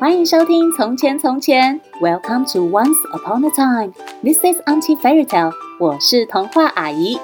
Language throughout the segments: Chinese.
欢迎收听《从前从前》，Welcome to Once Upon a Time。This is Auntie Fairy Tale。我是童话阿姨。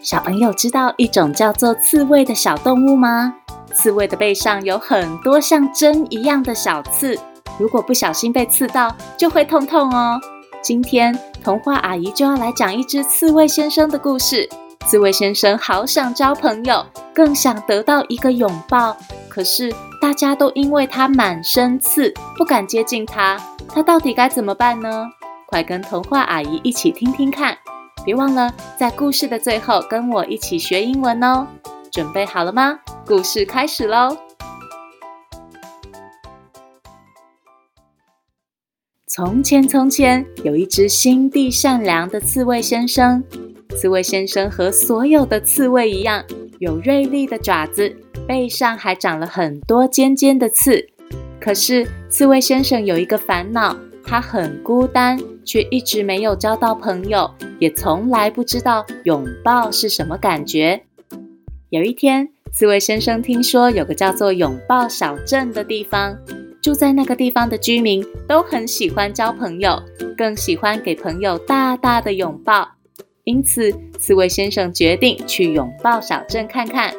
小朋友知道一种叫做刺猬的小动物吗？刺猬的背上有很多像针一样的小刺，如果不小心被刺到，就会痛痛哦。今天童话阿姨就要来讲一只刺猬先生的故事。刺猬先生好想交朋友，更想得到一个拥抱。可是大家都因为他满身刺，不敢接近他。他到底该怎么办呢？快跟童话阿姨一起听听看！别忘了在故事的最后跟我一起学英文哦。准备好了吗？故事开始喽！从前，从前有一只心地善良的刺猬先生。刺猬先生和所有的刺猬一样，有锐利的爪子，背上还长了很多尖尖的刺。可是，刺猬先生有一个烦恼，他很孤单，却一直没有交到朋友，也从来不知道拥抱是什么感觉。有一天，刺猬先生听说有个叫做拥抱小镇的地方，住在那个地方的居民都很喜欢交朋友，更喜欢给朋友大大的拥抱。因此，刺猬先生决定去拥抱小镇看看。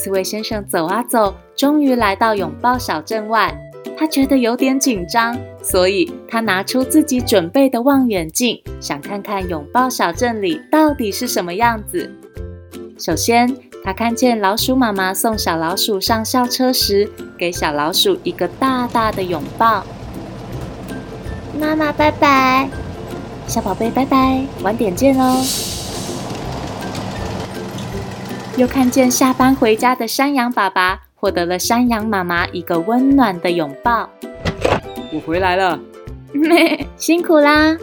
刺猬先生走啊走，终于来到拥抱小镇外。他觉得有点紧张，所以他拿出自己准备的望远镜，想看看拥抱小镇里到底是什么样子。首先，他看见老鼠妈妈送小老鼠上校车时，给小老鼠一个大大的拥抱。妈妈，拜拜。小宝贝，拜拜，晚点见哦。又看见下班回家的山羊爸爸，获得了山羊妈妈一个温暖的拥抱。我回来了，辛苦啦。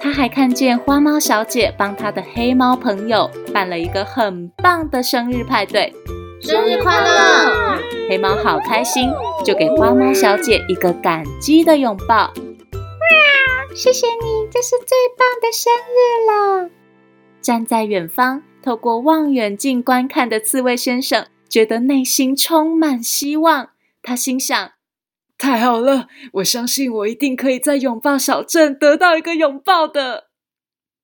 他还看见花猫小姐帮他的黑猫朋友办了一个很棒的生日派对。生日快乐！黑猫好开心，就给花猫小姐一个感激的拥抱。谢谢你，这是最棒的生日了。站在远方，透过望远镜观看的刺猬先生，觉得内心充满希望。他心想：太好了，我相信我一定可以在拥抱小镇得到一个拥抱的。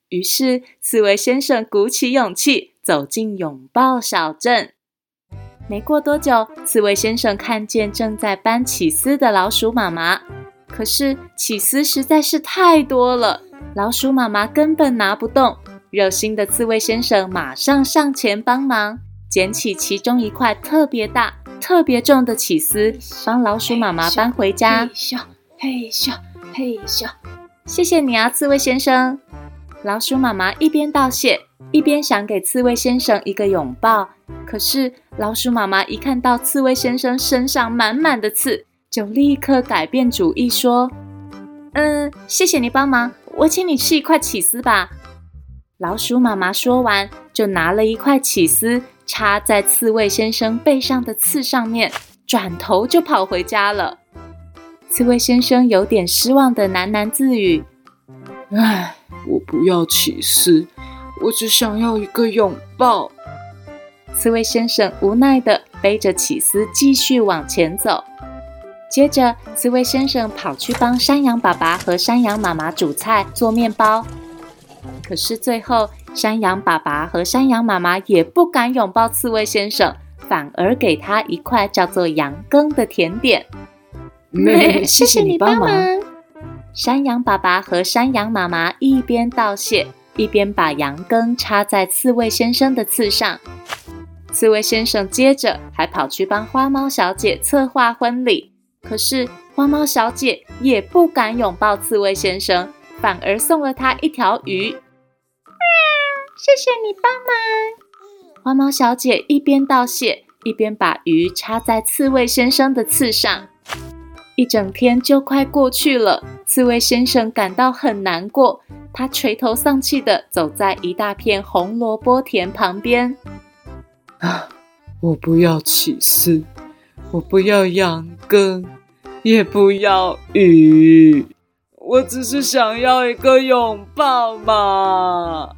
于是，刺猬先生鼓起勇气走进拥抱小镇。没过多久，刺猬先生看见正在搬起司的老鼠妈妈。可是起司实在是太多了，老鼠妈妈根本拿不动。热心的刺猬先生马上上前帮忙，捡起其中一块特别大、特别重的起司，帮老鼠妈妈搬回家。嘿咻嘿咻嘿咻，谢谢你啊，刺猬先生。老鼠妈妈一边道谢，一边想给刺猬先生一个拥抱。可是老鼠妈妈一看到刺猬先生身上满满的刺，就立刻改变主意，说：“嗯，谢谢你帮忙，我请你吃一块起司吧。”老鼠妈妈说完，就拿了一块起司插在刺猬先生背上的刺上面，转头就跑回家了。刺猬先生有点失望的喃喃自语：“唉，我不要起司，我只想要一个拥抱。”刺猬先生无奈的背着起司继续往前走。接着，刺猬先生跑去帮山羊爸爸和山羊妈妈煮菜、做面包。可是最后，山羊爸爸和山羊妈妈也不敢拥抱刺猬先生，反而给他一块叫做羊羹的甜点。妹，谢谢你帮忙。山羊爸爸和山羊妈妈一边道谢，一边把羊羹插在刺猬先生的刺上。刺猬先生接着还跑去帮花猫小姐策划婚礼。可是花猫小姐也不敢拥抱刺猬先生，反而送了他一条鱼。谢谢你帮忙。花猫小姐一边道谢，一边把鱼插在刺猬先生的刺上。一整天就快过去了，刺猬先生感到很难过，他垂头丧气地走在一大片红萝卜田旁边。啊，我不要起司。我不要羊羹，也不要鱼，我只是想要一个拥抱嘛！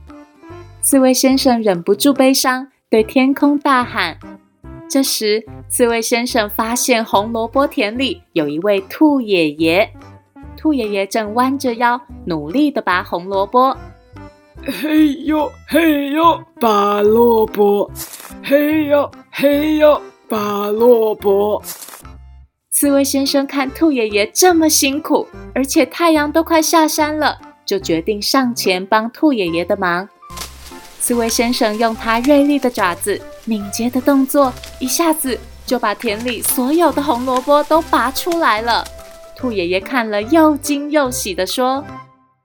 刺猬先生忍不住悲伤，对天空大喊：“这时，刺猬先生发现红萝卜田里有一位兔爷爷，兔爷爷正弯着腰，努力地拔红萝卜。嘿呦嘿呦，拔萝卜！嘿呦嘿呦，拔萝卜！刺猬先生看兔爷爷这么辛苦，而且太阳都快下山了，就决定上前帮兔爷爷的忙。刺猬先生用他锐利的爪子、敏捷的动作，一下子就把田里所有的红萝卜都拔出来了。兔爷爷看了又惊又喜地说：“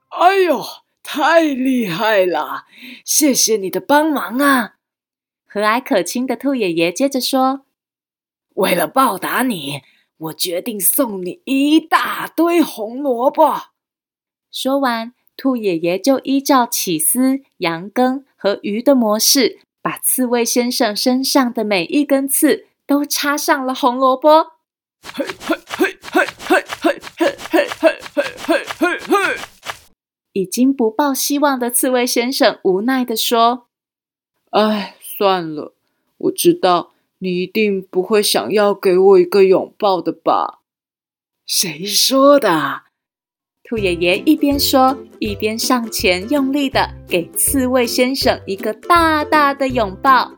哎呦，太厉害了！谢谢你的帮忙啊！”和蔼可亲的兔爷爷接着说：“为了报答你，我决定送你一大堆红萝卜。”说完。兔爷爷就依照起司、羊羹和鱼的模式，把刺猬先生身上的每一根刺都插上了红萝卜。嘿嘿嘿嘿嘿嘿嘿嘿嘿嘿嘿！已经不抱希望的刺猬先生无奈地说：“哎，算了，我知道你一定不会想要给我一个拥抱的吧？”谁说的？兔爷爷一边说，一边上前用力地给刺猬先生一个大大的拥抱。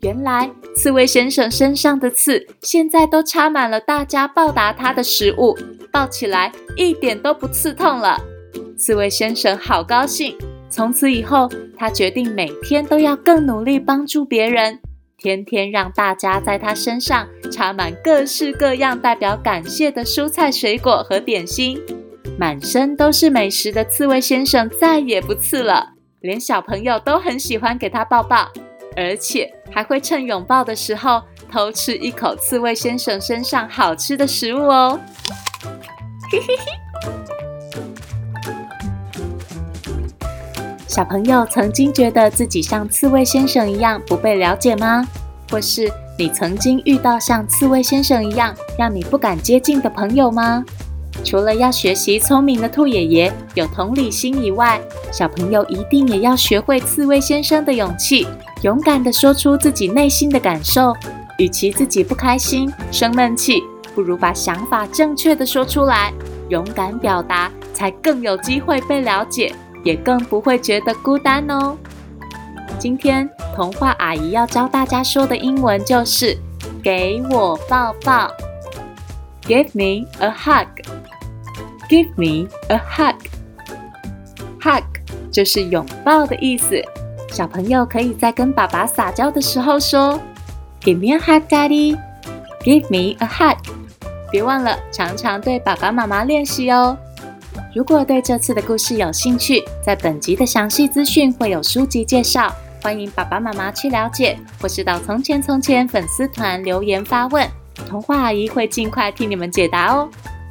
原来，刺猬先生身上的刺现在都插满了大家报答他的食物，抱起来一点都不刺痛了。刺猬先生好高兴。从此以后，他决定每天都要更努力帮助别人，天天让大家在他身上插满各式各样代表感谢的蔬菜、水果和点心。满身都是美食的刺猬先生再也不刺了，连小朋友都很喜欢给他抱抱，而且还会趁拥抱的时候偷吃一口刺猬先生身上好吃的食物哦。嘿嘿嘿。小朋友曾经觉得自己像刺猬先生一样不被了解吗？或是你曾经遇到像刺猬先生一样让你不敢接近的朋友吗？除了要学习聪明的兔爷爷有同理心以外，小朋友一定也要学会刺猬先生的勇气，勇敢地说出自己内心的感受。与其自己不开心、生闷气，不如把想法正确地说出来，勇敢表达，才更有机会被了解，也更不会觉得孤单哦。今天童话阿姨要教大家说的英文就是“给我抱抱 ”，Give me a hug。Give me a hug. Hug 就是拥抱的意思。小朋友可以在跟爸爸撒娇的时候说：“Give me a hug, Daddy. Give me a hug.” 别忘了常常对爸爸妈妈练习哦。如果对这次的故事有兴趣，在本集的详细资讯会有书籍介绍，欢迎爸爸妈妈去了解，或是到“从前从前”粉丝团留言发问，童话阿姨会尽快替你们解答哦。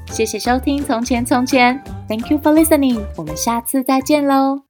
谢谢收听《从前从前》，Thank you for listening。我们下次再见喽。